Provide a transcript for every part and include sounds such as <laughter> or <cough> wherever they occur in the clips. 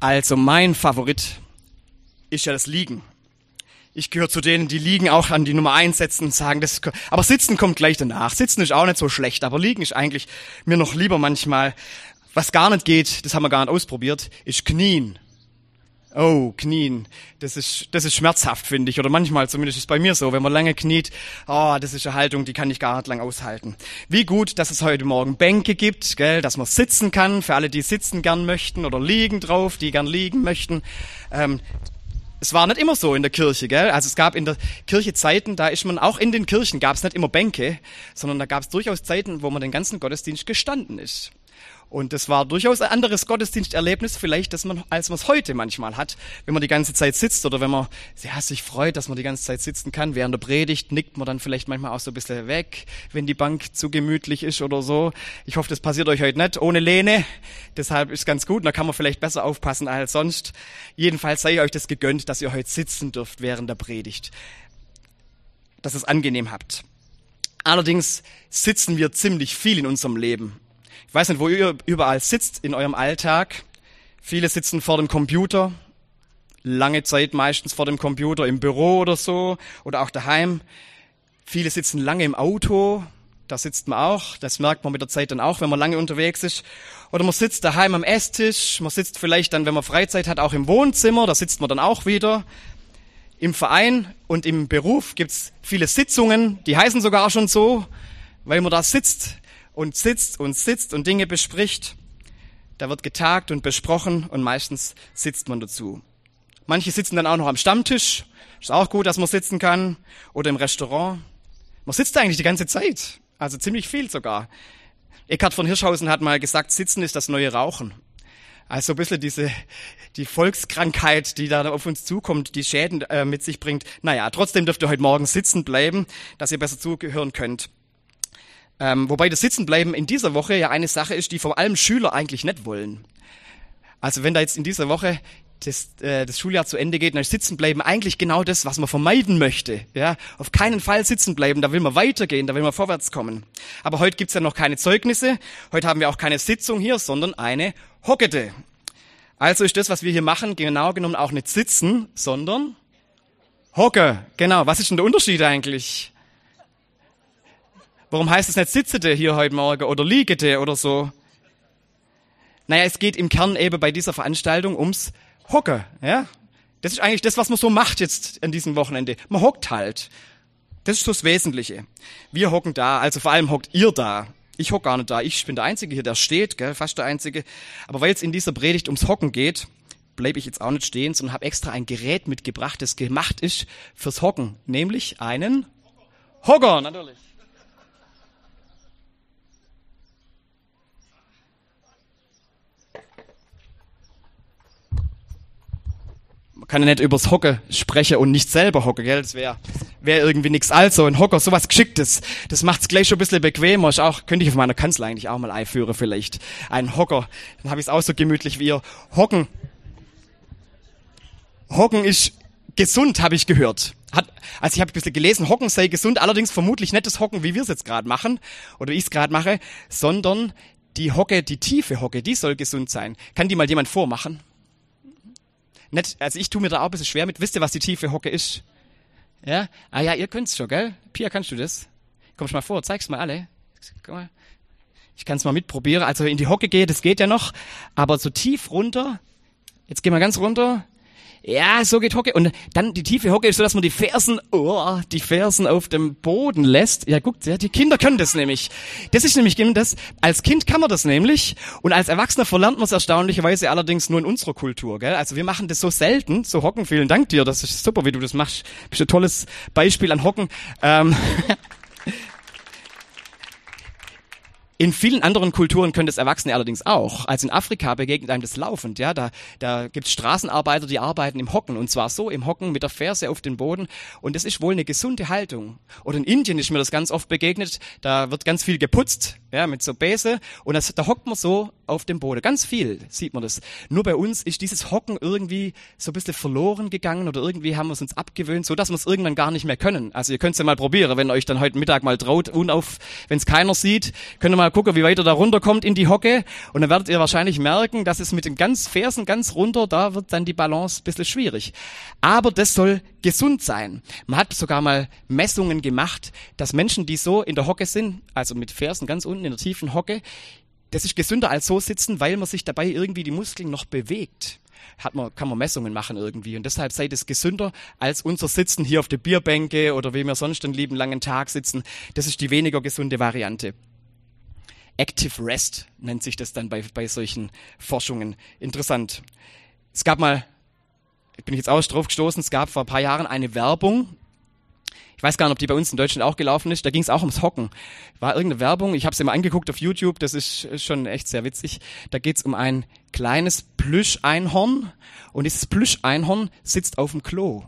Also mein Favorit ist ja das Liegen. Ich gehöre zu denen, die Liegen auch an die Nummer eins setzen und sagen, das, aber Sitzen kommt gleich danach. Sitzen ist auch nicht so schlecht, aber Liegen ist eigentlich mir noch lieber manchmal. Was gar nicht geht, das haben wir gar nicht ausprobiert, ist Knien. Oh, Knien. Das ist, das ist schmerzhaft, finde ich. Oder manchmal, zumindest ist es bei mir so, wenn man lange kniet, oh, das ist eine Haltung, die kann ich gar nicht lang aushalten. Wie gut, dass es heute Morgen Bänke gibt, gell, dass man sitzen kann, für alle, die sitzen gern möchten oder liegen drauf, die gern liegen möchten. Ähm, es war nicht immer so in der Kirche, gell? Also es gab in der Kirche Zeiten, da ist man auch in den Kirchen gab es nicht immer Bänke, sondern da gab es durchaus Zeiten, wo man den ganzen Gottesdienst gestanden ist. Und das war durchaus ein anderes Gottesdiensterlebnis, vielleicht, dass man, als man es heute manchmal hat, wenn man die ganze Zeit sitzt oder wenn man ja, sich freut, dass man die ganze Zeit sitzen kann. Während der Predigt nickt man dann vielleicht manchmal auch so ein bisschen weg, wenn die Bank zu gemütlich ist oder so. Ich hoffe, das passiert euch heute nicht ohne Lehne. Deshalb ist ganz gut. Da kann man vielleicht besser aufpassen als sonst. Jedenfalls sei euch das gegönnt, dass ihr heute sitzen dürft während der Predigt. Dass es angenehm habt. Allerdings sitzen wir ziemlich viel in unserem Leben. Ich weiß nicht, wo ihr überall sitzt in eurem Alltag. Viele sitzen vor dem Computer, lange Zeit meistens vor dem Computer im Büro oder so oder auch daheim. Viele sitzen lange im Auto, da sitzt man auch, das merkt man mit der Zeit dann auch, wenn man lange unterwegs ist. Oder man sitzt daheim am Esstisch, man sitzt vielleicht dann, wenn man Freizeit hat, auch im Wohnzimmer, da sitzt man dann auch wieder. Im Verein und im Beruf gibt's viele Sitzungen, die heißen sogar schon so, weil man da sitzt und sitzt und sitzt und Dinge bespricht. Da wird getagt und besprochen und meistens sitzt man dazu. Manche sitzen dann auch noch am Stammtisch. Ist auch gut, dass man sitzen kann. Oder im Restaurant. Man sitzt eigentlich die ganze Zeit. Also ziemlich viel sogar. Eckhard von Hirschhausen hat mal gesagt, Sitzen ist das neue Rauchen. Also ein bisschen diese, die Volkskrankheit, die da auf uns zukommt, die Schäden äh, mit sich bringt. Naja, trotzdem dürft ihr heute Morgen sitzen bleiben, dass ihr besser zugehören könnt. Ähm, wobei das Sitzenbleiben in dieser Woche ja eine Sache ist, die vor allem Schüler eigentlich nicht wollen. Also wenn da jetzt in dieser Woche das, äh, das Schuljahr zu Ende geht, dann ist Sitzenbleiben eigentlich genau das, was man vermeiden möchte. Ja, auf keinen Fall sitzen bleiben, da will man weitergehen, da will man vorwärts kommen. Aber heute gibt's ja noch keine Zeugnisse, heute haben wir auch keine Sitzung hier, sondern eine Hockete. Also ist das, was wir hier machen, genau genommen auch nicht sitzen, sondern Hocke. Genau, was ist denn der Unterschied eigentlich? Warum heißt es nicht sitzete hier heute Morgen oder liegete oder so? Naja, es geht im Kern eben bei dieser Veranstaltung ums Hocken, ja? Das ist eigentlich das, was man so macht jetzt an diesem Wochenende. Man hockt halt. Das ist so das Wesentliche. Wir hocken da, also vor allem hockt ihr da. Ich hock gar nicht da. Ich bin der Einzige hier, der steht, gell, fast der Einzige. Aber weil es in dieser Predigt ums Hocken geht, bleibe ich jetzt auch nicht stehen, sondern habe extra ein Gerät mitgebracht, das gemacht ist fürs Hocken, nämlich einen Hocker, natürlich. Kann ja nicht übers Hocken sprechen und nicht selber hocken, gell? Das wäre wär irgendwie nix. Also ein Hocker, sowas Geschicktes. Das macht's gleich schon ein bisschen bequemer. Ist auch, könnte ich auf meiner Kanzlei eigentlich auch mal einführen vielleicht. Ein Hocker. Dann habe ich es auch so gemütlich wie ihr. Hocken. Hocken ist gesund, habe ich gehört. Hat, also ich habe ein bisschen gelesen, Hocken sei gesund, allerdings vermutlich nicht das Hocken, wie wir es jetzt gerade machen, oder ich es gerade mache, sondern die Hocke, die tiefe Hocke, die soll gesund sein. Kann die mal jemand vormachen? Nicht, also ich tue mir da auch ein bisschen schwer mit. Wisst ihr, was die tiefe Hocke ist? Ja? Ah ja, ihr könnt's schon, gell? Pia, kannst du das? Kommst mal vor, zeig's mal alle. Komm mal. Ich kann's mal mitprobieren. Also in die Hocke gehen, das geht ja noch. Aber so tief runter. Jetzt gehen wir ganz runter. Ja, so geht Hocke. Und dann die tiefe Hocke ist so, dass man die Fersen, oh, die Fersen auf dem Boden lässt. Ja, guckt, ja, die Kinder können das nämlich. Das ist nämlich genau das. Als Kind kann man das nämlich. Und als Erwachsener verlernt man es erstaunlicherweise allerdings nur in unserer Kultur, gell? Also wir machen das so selten, so Hocken. Vielen Dank dir. Das ist super, wie du das machst. Bist ein tolles Beispiel an Hocken. Ähm <laughs> In vielen anderen Kulturen können das Erwachsene allerdings auch. Also in Afrika begegnet einem das laufend. Ja, da, da gibt es Straßenarbeiter, die arbeiten im Hocken und zwar so im Hocken mit der Ferse auf den Boden und das ist wohl eine gesunde Haltung. Oder in Indien ist mir das ganz oft begegnet. Da wird ganz viel geputzt ja, mit so Bäse und das, da hockt man so auf dem Boden. Ganz viel sieht man das. Nur bei uns ist dieses Hocken irgendwie so ein bisschen verloren gegangen oder irgendwie haben wir es uns abgewöhnt, so dass wir es irgendwann gar nicht mehr können. Also ihr könnt es ja mal probieren, wenn euch dann heute Mittag mal traut, unauf, wenn es keiner sieht, könnt ihr mal gucken, wie weit ihr da runterkommt in die Hocke und dann werdet ihr wahrscheinlich merken, dass es mit den ganz Fersen ganz runter, da wird dann die Balance ein bisschen schwierig. Aber das soll gesund sein. Man hat sogar mal Messungen gemacht, dass Menschen, die so in der Hocke sind, also mit Fersen ganz unten in der tiefen Hocke, das ist gesünder als so sitzen, weil man sich dabei irgendwie die Muskeln noch bewegt. Hat man, kann man Messungen machen irgendwie. Und deshalb seid es gesünder als unser Sitzen hier auf der Bierbänke oder wie wir sonst einen lieben langen Tag sitzen. Das ist die weniger gesunde Variante. Active Rest nennt sich das dann bei, bei solchen Forschungen. Interessant. Es gab mal, bin ich jetzt auch drauf gestoßen, es gab vor ein paar Jahren eine Werbung ich weiß gar nicht, ob die bei uns in Deutschland auch gelaufen ist. Da ging es auch ums Hocken. War irgendeine Werbung. Ich habe es immer angeguckt auf YouTube. Das ist schon echt sehr witzig. Da geht es um ein kleines Plüscheinhorn und dieses Plüscheinhorn sitzt auf dem Klo.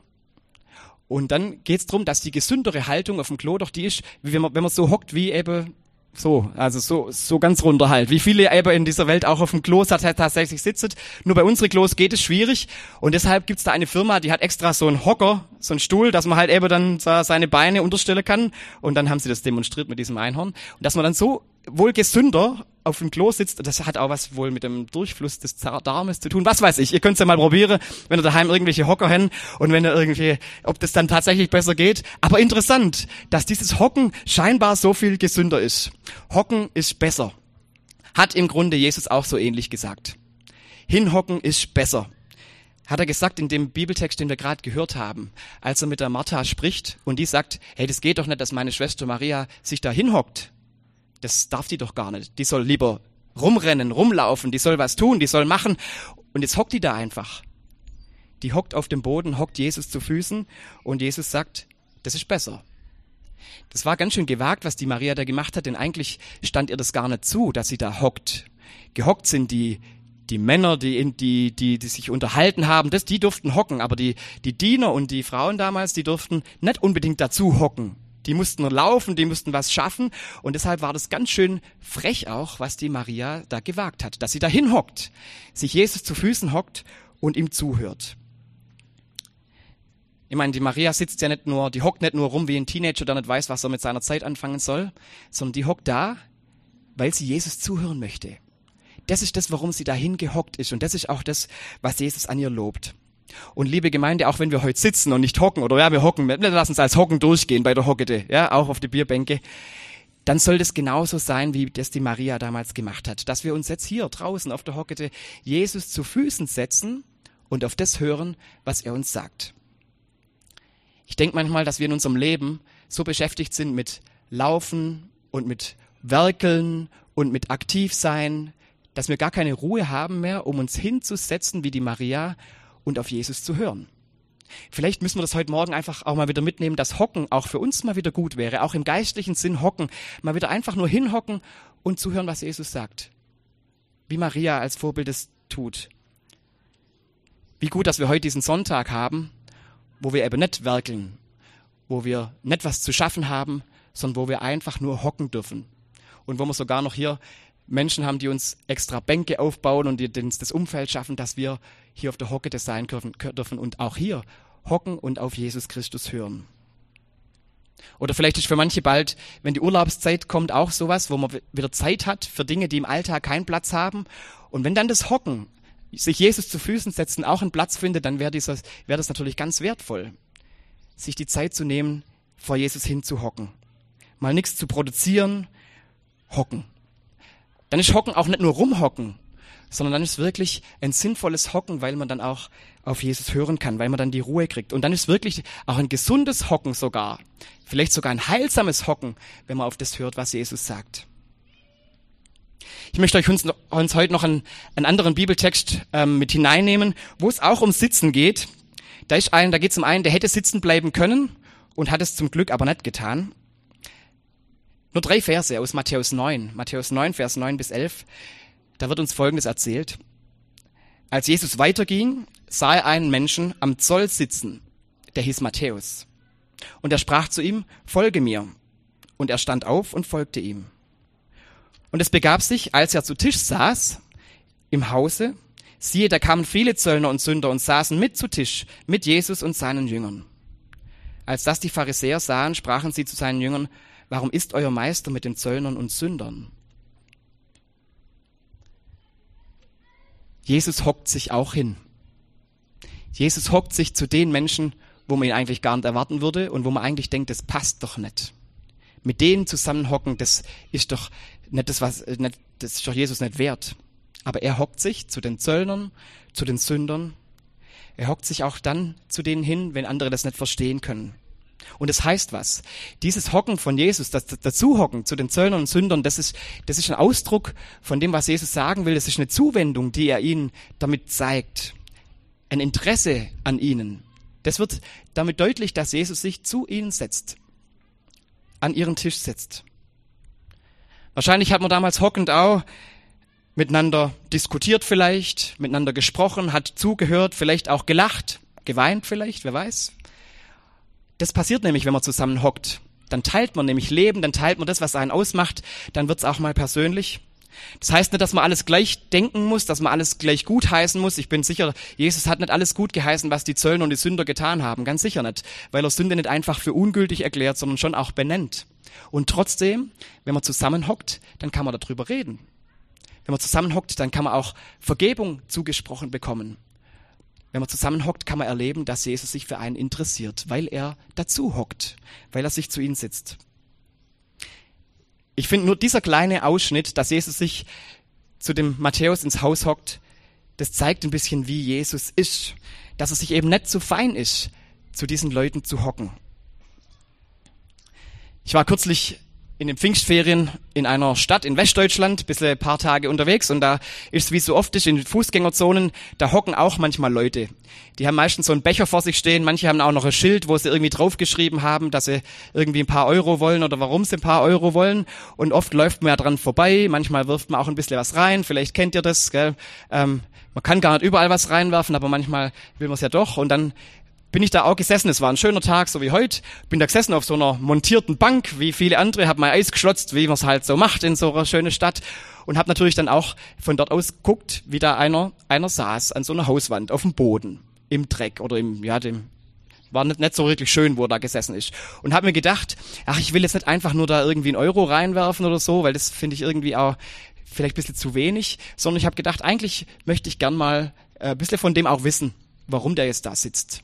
Und dann geht es darum, dass die gesündere Haltung auf dem Klo doch die ist, wenn man, wenn man so hockt wie eben so, also so, so ganz runter halt. Wie viele eben in dieser Welt auch auf dem Klo tatsächlich sitzen. Nur bei unseren Klos geht es schwierig. Und deshalb gibt's da eine Firma, die hat extra so einen Hocker, so einen Stuhl, dass man halt eben dann seine Beine unterstellen kann. Und dann haben sie das demonstriert mit diesem Einhorn. Und dass man dann so wohl gesünder auf dem Klo sitzt, das hat auch was wohl mit dem Durchfluss des Darmes zu tun. Was weiß ich, ihr könnt es ja mal probieren, wenn ihr daheim irgendwelche Hocker habt und wenn ihr irgendwie, ob das dann tatsächlich besser geht. Aber interessant, dass dieses Hocken scheinbar so viel gesünder ist. Hocken ist besser. Hat im Grunde Jesus auch so ähnlich gesagt. Hinhocken ist besser. Hat er gesagt in dem Bibeltext, den wir gerade gehört haben, als er mit der Martha spricht und die sagt, hey, das geht doch nicht, dass meine Schwester Maria sich da hinhockt das darf die doch gar nicht. Die soll lieber rumrennen, rumlaufen, die soll was tun, die soll machen. Und jetzt hockt die da einfach. Die hockt auf dem Boden, hockt Jesus zu Füßen und Jesus sagt, das ist besser. Das war ganz schön gewagt, was die Maria da gemacht hat, denn eigentlich stand ihr das gar nicht zu, dass sie da hockt. Gehockt sind die, die Männer, die, die, die, die sich unterhalten haben, das, die durften hocken, aber die, die Diener und die Frauen damals, die durften nicht unbedingt dazu hocken. Die mussten laufen, die mussten was schaffen. Und deshalb war das ganz schön frech auch, was die Maria da gewagt hat. Dass sie da hinhockt, sich Jesus zu Füßen hockt und ihm zuhört. Ich meine, die Maria sitzt ja nicht nur, die hockt nicht nur rum wie ein Teenager, der nicht weiß, was er mit seiner Zeit anfangen soll, sondern die hockt da, weil sie Jesus zuhören möchte. Das ist das, warum sie dahin gehockt ist. Und das ist auch das, was Jesus an ihr lobt. Und liebe Gemeinde, auch wenn wir heute sitzen und nicht hocken, oder ja, wir hocken, lassen uns als Hocken durchgehen bei der Hockete, ja, auch auf die Bierbänke, dann soll das genauso sein, wie das die Maria damals gemacht hat. Dass wir uns jetzt hier draußen auf der Hockete Jesus zu Füßen setzen und auf das hören, was er uns sagt. Ich denke manchmal, dass wir in unserem Leben so beschäftigt sind mit Laufen und mit Werkeln und mit Aktivsein, dass wir gar keine Ruhe haben mehr, um uns hinzusetzen wie die Maria und auf Jesus zu hören. Vielleicht müssen wir das heute Morgen einfach auch mal wieder mitnehmen, dass Hocken auch für uns mal wieder gut wäre, auch im geistlichen Sinn Hocken, mal wieder einfach nur hinhocken und zuhören, was Jesus sagt. Wie Maria als Vorbild es tut. Wie gut, dass wir heute diesen Sonntag haben, wo wir eben nicht werkeln, wo wir nicht was zu schaffen haben, sondern wo wir einfach nur hocken dürfen. Und wo wir sogar noch hier Menschen haben, die uns extra Bänke aufbauen und die uns das Umfeld schaffen, dass wir hier auf der Hocke sein dürfen und auch hier hocken und auf Jesus Christus hören. Oder vielleicht ist für manche bald, wenn die Urlaubszeit kommt, auch sowas, wo man wieder Zeit hat für Dinge, die im Alltag keinen Platz haben. Und wenn dann das Hocken, sich Jesus zu Füßen setzen, auch einen Platz findet, dann wäre wär das natürlich ganz wertvoll, sich die Zeit zu nehmen, vor Jesus hinzuhocken. Mal nichts zu produzieren, hocken. Dann ist Hocken auch nicht nur rumhocken, sondern dann ist wirklich ein sinnvolles Hocken, weil man dann auch auf Jesus hören kann, weil man dann die Ruhe kriegt. Und dann ist wirklich auch ein gesundes Hocken sogar, vielleicht sogar ein heilsames Hocken, wenn man auf das hört, was Jesus sagt. Ich möchte euch uns, uns heute noch einen, einen anderen Bibeltext ähm, mit hineinnehmen, wo es auch um Sitzen geht. Da ist ein, da geht es um einen, der hätte sitzen bleiben können und hat es zum Glück aber nicht getan. Nur drei Verse aus Matthäus 9. Matthäus 9, Vers 9 bis 11. Da wird uns Folgendes erzählt. Als Jesus weiterging, sah er einen Menschen am Zoll sitzen. Der hieß Matthäus. Und er sprach zu ihm, folge mir. Und er stand auf und folgte ihm. Und es begab sich, als er zu Tisch saß im Hause, siehe, da kamen viele Zöllner und Sünder und saßen mit zu Tisch mit Jesus und seinen Jüngern. Als das die Pharisäer sahen, sprachen sie zu seinen Jüngern, warum ist euer Meister mit den Zöllnern und Sündern? Jesus hockt sich auch hin. Jesus hockt sich zu den Menschen, wo man ihn eigentlich gar nicht erwarten würde und wo man eigentlich denkt, das passt doch nicht. Mit denen zusammenhocken, das ist doch nicht das, was, nicht, das ist doch Jesus nicht wert. Aber er hockt sich zu den Zöllnern, zu den Sündern. Er hockt sich auch dann zu denen hin, wenn andere das nicht verstehen können. Und es das heißt was. Dieses Hocken von Jesus, das Dazuhocken zu den Zöllnern und Sündern, das ist, das ist ein Ausdruck von dem, was Jesus sagen will. Das ist eine Zuwendung, die er ihnen damit zeigt. Ein Interesse an ihnen. Das wird damit deutlich, dass Jesus sich zu ihnen setzt. An ihren Tisch setzt. Wahrscheinlich hat man damals hockend auch miteinander diskutiert vielleicht, miteinander gesprochen, hat zugehört, vielleicht auch gelacht, geweint vielleicht, wer weiß. Das passiert nämlich, wenn man zusammen hockt. Dann teilt man nämlich Leben, dann teilt man das, was einen ausmacht, dann wird's auch mal persönlich. Das heißt nicht, dass man alles gleich denken muss, dass man alles gleich gut heißen muss. Ich bin sicher, Jesus hat nicht alles gut geheißen, was die Zöllner und die Sünder getan haben. Ganz sicher nicht. Weil er Sünde nicht einfach für ungültig erklärt, sondern schon auch benennt. Und trotzdem, wenn man zusammenhockt, dann kann man darüber reden. Wenn man zusammenhockt, dann kann man auch Vergebung zugesprochen bekommen. Wenn man zusammenhockt, kann man erleben, dass Jesus sich für einen interessiert, weil er dazu hockt, weil er sich zu ihnen sitzt. Ich finde nur dieser kleine Ausschnitt, dass Jesus sich zu dem Matthäus ins Haus hockt, das zeigt ein bisschen, wie Jesus ist. Dass er sich eben nicht so fein ist, zu diesen Leuten zu hocken. Ich war kürzlich in den Pfingstferien in einer Stadt in Westdeutschland, ein paar Tage unterwegs und da ist wie so oft ist in Fußgängerzonen, da hocken auch manchmal Leute. Die haben meistens so einen Becher vor sich stehen, manche haben auch noch ein Schild, wo sie irgendwie draufgeschrieben haben, dass sie irgendwie ein paar Euro wollen oder warum sie ein paar Euro wollen und oft läuft man ja dran vorbei, manchmal wirft man auch ein bisschen was rein, vielleicht kennt ihr das, gell? Ähm, man kann gar nicht überall was reinwerfen, aber manchmal will man es ja doch und dann bin ich da auch gesessen. Es war ein schöner Tag, so wie heute. Bin da gesessen auf so einer montierten Bank, wie viele andere, habe mein Eis geschlotzt, wie man es halt so macht in so einer schönen Stadt. Und habe natürlich dann auch von dort aus geguckt, wie da einer, einer saß an so einer Hauswand auf dem Boden, im Dreck oder im, ja, dem, war nicht, nicht so wirklich schön, wo er da gesessen ist. Und habe mir gedacht, ach, ich will jetzt nicht einfach nur da irgendwie einen Euro reinwerfen oder so, weil das finde ich irgendwie auch vielleicht ein bisschen zu wenig, sondern ich habe gedacht, eigentlich möchte ich gern mal äh, ein bisschen von dem auch wissen, warum der jetzt da sitzt.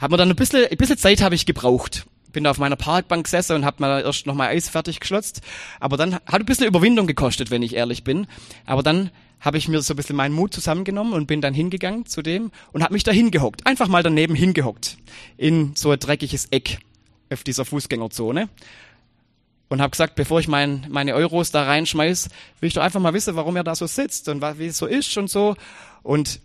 Hat mir dann ein bisschen, ein bisschen Zeit habe ich gebraucht. Bin da auf meiner Parkbank gesessen und habe mal erst noch mal Eis fertig geschlotzt. Aber dann hat ein bisschen Überwindung gekostet, wenn ich ehrlich bin. Aber dann habe ich mir so ein bisschen meinen Mut zusammengenommen und bin dann hingegangen zu dem und habe mich da hingehockt. Einfach mal daneben hingehockt. In so ein dreckiges Eck auf dieser Fußgängerzone. Und habe gesagt, bevor ich mein, meine Euros da reinschmeiß, will ich doch einfach mal wissen, warum er da so sitzt und wie es so ist und so. Und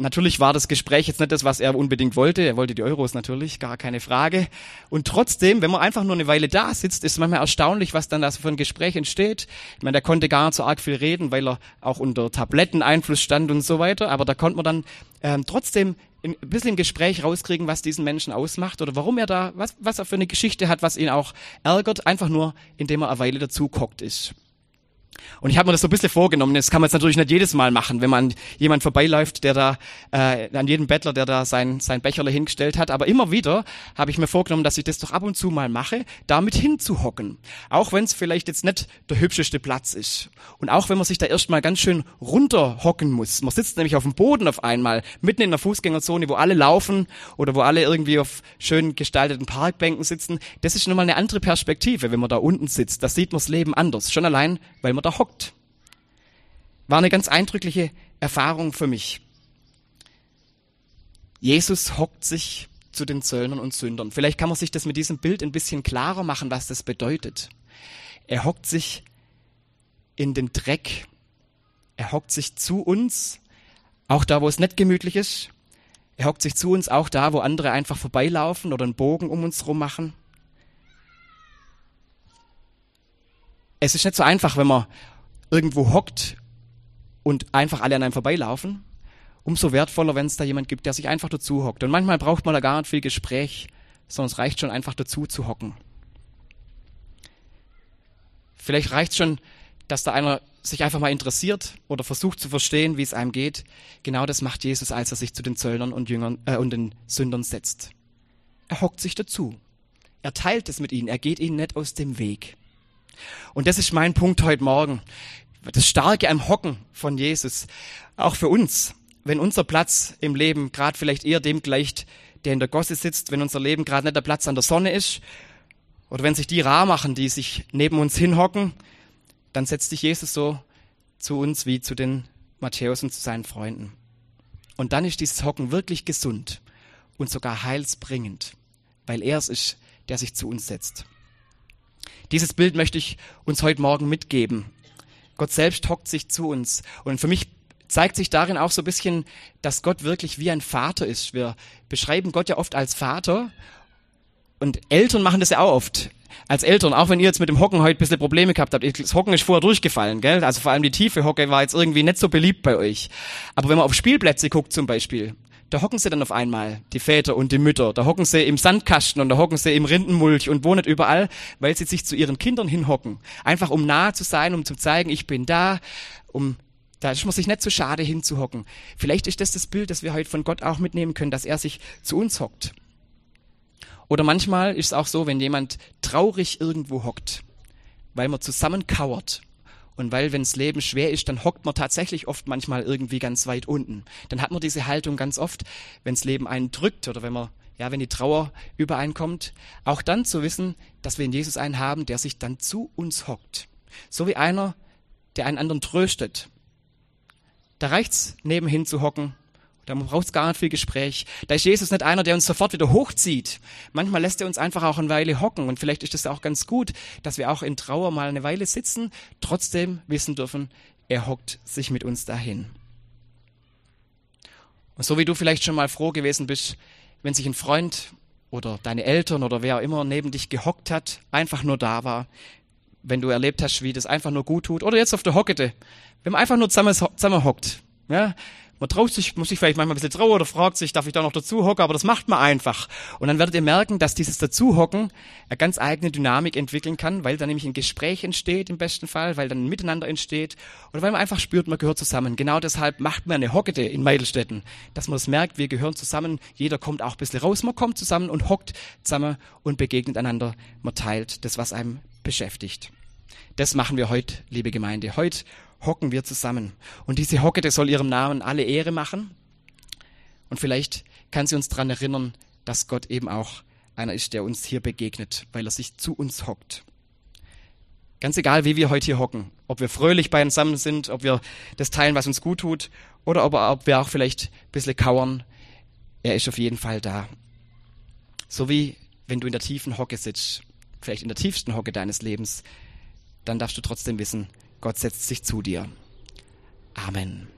Natürlich war das Gespräch jetzt nicht das, was er unbedingt wollte. Er wollte die Euros natürlich, gar keine Frage. Und trotzdem, wenn man einfach nur eine Weile da sitzt, ist manchmal erstaunlich, was dann da für ein Gespräch entsteht. Ich meine, der konnte gar nicht so arg viel reden, weil er auch unter Tabletteneinfluss stand und so weiter. Aber da konnte man dann ähm, trotzdem ein bisschen im Gespräch rauskriegen, was diesen Menschen ausmacht oder warum er da, was, was er für eine Geschichte hat, was ihn auch ärgert, einfach nur, indem er eine Weile dazu ist. Und ich habe mir das so ein bisschen vorgenommen. Das kann man jetzt natürlich nicht jedes Mal machen, wenn man jemand vorbeiläuft, der da, äh, an jedem Bettler, der da sein, sein Becherle hingestellt hat. Aber immer wieder habe ich mir vorgenommen, dass ich das doch ab und zu mal mache, damit hinzuhocken. Auch wenn es vielleicht jetzt nicht der hübscheste Platz ist. Und auch wenn man sich da erstmal ganz schön runterhocken muss. Man sitzt nämlich auf dem Boden auf einmal, mitten in der Fußgängerzone, wo alle laufen oder wo alle irgendwie auf schön gestalteten Parkbänken sitzen. Das ist nochmal eine andere Perspektive, wenn man da unten sitzt. Da sieht man das Leben anders. Schon allein, weil man da hockt. War eine ganz eindrückliche Erfahrung für mich. Jesus hockt sich zu den Zöllnern und Sündern. Vielleicht kann man sich das mit diesem Bild ein bisschen klarer machen, was das bedeutet. Er hockt sich in den Dreck. Er hockt sich zu uns, auch da, wo es nicht gemütlich ist. Er hockt sich zu uns, auch da, wo andere einfach vorbeilaufen oder einen Bogen um uns rum machen. Es ist nicht so einfach, wenn man irgendwo hockt und einfach alle an einem vorbeilaufen. Umso wertvoller, wenn es da jemand gibt, der sich einfach dazu hockt. Und manchmal braucht man da gar nicht viel Gespräch, sondern es reicht schon einfach dazu zu hocken. Vielleicht reicht schon, dass da einer sich einfach mal interessiert oder versucht zu verstehen, wie es einem geht. Genau das macht Jesus, als er sich zu den Zöllnern und Jüngern äh, und den Sündern setzt. Er hockt sich dazu. Er teilt es mit ihnen. Er geht ihnen nicht aus dem Weg. Und das ist mein Punkt heute Morgen. Das Starke am Hocken von Jesus. Auch für uns. Wenn unser Platz im Leben gerade vielleicht eher dem gleicht, der in der Gosse sitzt, wenn unser Leben gerade nicht der Platz an der Sonne ist, oder wenn sich die rar machen, die sich neben uns hinhocken, dann setzt sich Jesus so zu uns wie zu den Matthäus und zu seinen Freunden. Und dann ist dieses Hocken wirklich gesund und sogar heilsbringend, weil er es ist, der sich zu uns setzt. Dieses Bild möchte ich uns heute Morgen mitgeben. Gott selbst hockt sich zu uns. Und für mich zeigt sich darin auch so ein bisschen, dass Gott wirklich wie ein Vater ist. Wir beschreiben Gott ja oft als Vater und Eltern machen das ja auch oft. Als Eltern, auch wenn ihr jetzt mit dem Hocken heute ein bisschen Probleme gehabt habt, das Hocken ist vorher durchgefallen, gell? Also vor allem die tiefe Hocke war jetzt irgendwie nicht so beliebt bei euch. Aber wenn man auf Spielplätze guckt zum Beispiel, da hocken sie dann auf einmal, die Väter und die Mütter. Da hocken sie im Sandkasten und da hocken sie im Rindenmulch und wohnen überall, weil sie sich zu ihren Kindern hinhocken. Einfach um nah zu sein, um zu zeigen, ich bin da, um da ist man sich nicht zu schade hinzuhocken. Vielleicht ist das das Bild, das wir heute von Gott auch mitnehmen können, dass er sich zu uns hockt. Oder manchmal ist es auch so, wenn jemand traurig irgendwo hockt, weil man zusammenkauert und weil, wenn das Leben schwer ist, dann hockt man tatsächlich oft manchmal irgendwie ganz weit unten. Dann hat man diese Haltung ganz oft, wenn das Leben einen drückt oder wenn man, ja, wenn die Trauer übereinkommt, auch dann zu wissen, dass wir in Jesus einen haben, der sich dann zu uns hockt. So wie einer, der einen anderen tröstet, da reicht's, nebenhin zu hocken. Da braucht's gar nicht viel Gespräch. Da ist Jesus nicht einer, der uns sofort wieder hochzieht. Manchmal lässt er uns einfach auch eine Weile hocken. Und vielleicht ist es auch ganz gut, dass wir auch in Trauer mal eine Weile sitzen, trotzdem wissen dürfen, er hockt sich mit uns dahin. Und so wie du vielleicht schon mal froh gewesen bist, wenn sich ein Freund oder deine Eltern oder wer auch immer neben dich gehockt hat, einfach nur da war, wenn du erlebt hast, wie das einfach nur gut tut, oder jetzt auf der Hockete, wenn man einfach nur zusammen, zusammen hockt, ja, man traut sich, muss sich vielleicht manchmal ein bisschen trauen oder fragt sich, darf ich da noch dazu hocken, aber das macht man einfach. Und dann werdet ihr merken, dass dieses Dazuhocken eine ganz eigene Dynamik entwickeln kann, weil dann nämlich ein Gespräch entsteht im besten Fall, weil dann ein Miteinander entsteht oder weil man einfach spürt, man gehört zusammen. Genau deshalb macht man eine Hockete in Meidelstetten, dass man das merkt, wir gehören zusammen, jeder kommt auch ein bisschen raus, man kommt zusammen und hockt zusammen und begegnet einander, man teilt das, was einem beschäftigt. Das machen wir heute, liebe Gemeinde. Heute hocken wir zusammen. Und diese Hocke, das soll ihrem Namen alle Ehre machen. Und vielleicht kann sie uns daran erinnern, dass Gott eben auch einer ist, der uns hier begegnet, weil er sich zu uns hockt. Ganz egal, wie wir heute hier hocken, ob wir fröhlich bei uns zusammen sind, ob wir das teilen, was uns gut tut, oder ob, ob wir auch vielleicht ein bisschen kauern, er ist auf jeden Fall da. So wie wenn du in der tiefen Hocke sitzt, vielleicht in der tiefsten Hocke deines Lebens, dann darfst du trotzdem wissen, Gott setzt sich zu dir. Amen.